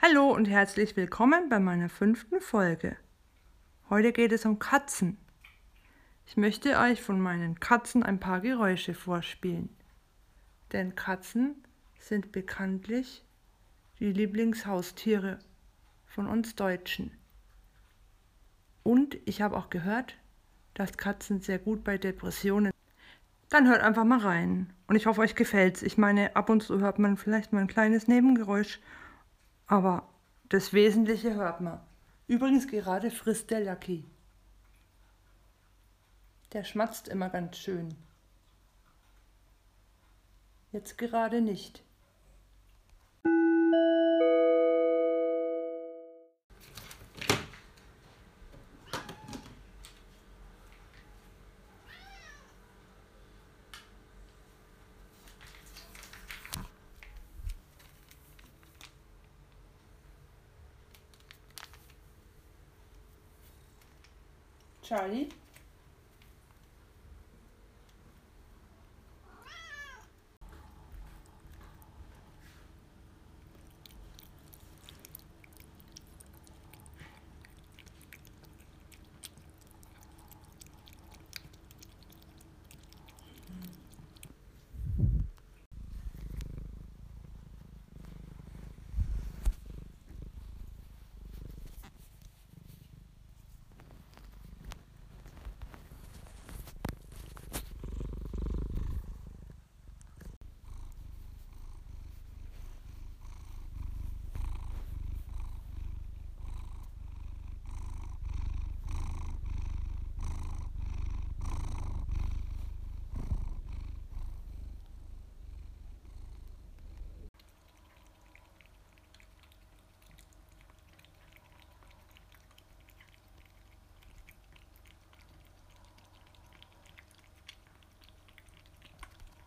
Hallo und herzlich willkommen bei meiner fünften Folge. Heute geht es um Katzen. Ich möchte euch von meinen Katzen ein paar Geräusche vorspielen. Denn Katzen sind bekanntlich die Lieblingshaustiere von uns Deutschen. Und ich habe auch gehört, dass Katzen sehr gut bei Depressionen. Dann hört einfach mal rein. Und ich hoffe, euch gefällt's. Ich meine, ab und zu hört man vielleicht mal ein kleines Nebengeräusch aber das Wesentliche hört man. Übrigens gerade frisst der Lucky. Der schmatzt immer ganz schön. Jetzt gerade nicht. Charlie